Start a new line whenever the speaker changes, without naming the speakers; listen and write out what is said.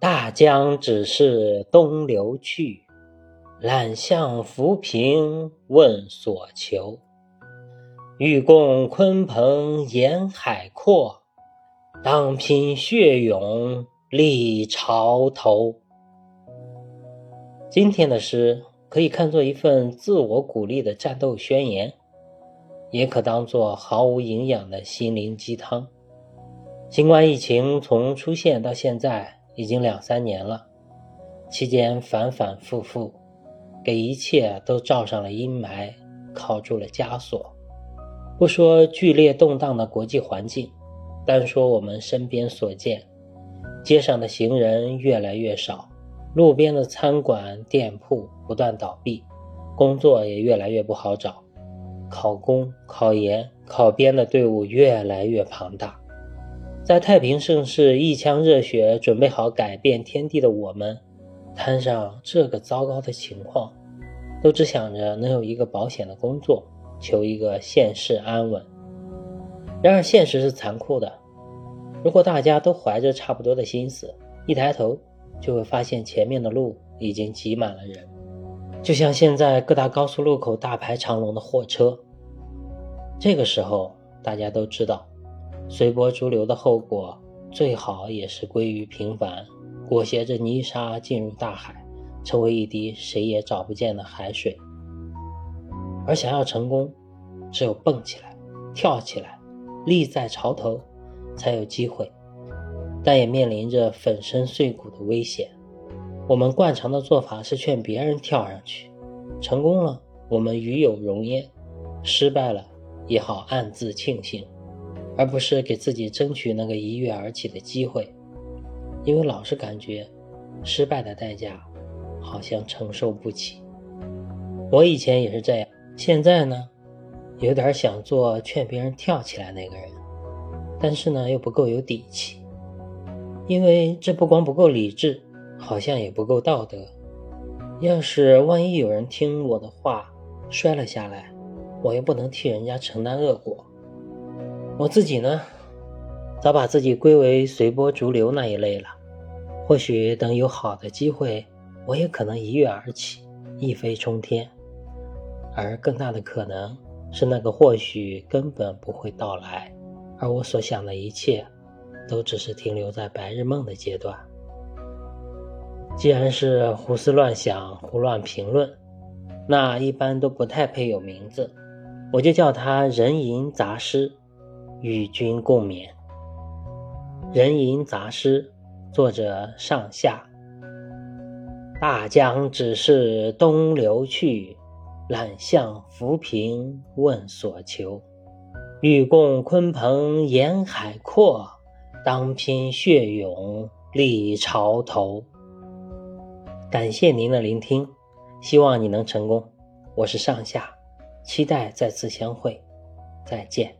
大江只是东流去，揽向浮萍问所求。欲共鲲鹏沿海阔，当拼血勇立潮头。今天的诗可以看作一份自我鼓励的战斗宣言，也可当作毫无营养的心灵鸡汤。新冠疫情从出现到现在。已经两三年了，期间反反复复，给一切都罩上了阴霾，铐住了枷锁。不说剧烈动荡的国际环境，单说我们身边所见，街上的行人越来越少，路边的餐馆店铺不断倒闭，工作也越来越不好找，考公、考研、考编的队伍越来越庞大。在太平盛世，一腔热血，准备好改变天地的我们，摊上这个糟糕的情况，都只想着能有一个保险的工作，求一个现世安稳。然而现实是残酷的，如果大家都怀着差不多的心思，一抬头就会发现前面的路已经挤满了人，就像现在各大高速路口大排长龙的货车。这个时候，大家都知道。随波逐流的后果，最好也是归于平凡，裹挟着泥沙进入大海，成为一滴谁也找不见的海水。而想要成功，只有蹦起来、跳起来、立在潮头，才有机会。但也面临着粉身碎骨的危险。我们惯常的做法是劝别人跳上去，成功了我们与有荣焉，失败了也好暗自庆幸。而不是给自己争取那个一跃而起的机会，因为老是感觉失败的代价好像承受不起。我以前也是这样，现在呢，有点想做劝别人跳起来那个人，但是呢又不够有底气，因为这不光不够理智，好像也不够道德。要是万一有人听我的话摔了下来，我又不能替人家承担恶果。我自己呢，早把自己归为随波逐流那一类了。或许等有好的机会，我也可能一跃而起，一飞冲天。而更大的可能是，那个或许根本不会到来，而我所想的一切，都只是停留在白日梦的阶段。既然是胡思乱想、胡乱评论，那一般都不太配有名字，我就叫它人吟杂诗。与君共勉，《人吟杂诗》作者上下。大江只是东流去，揽向浮萍问所求。欲共鲲鹏沿海阔，当拼血勇立潮头。感谢您的聆听，希望你能成功。我是上下，期待再次相会，再见。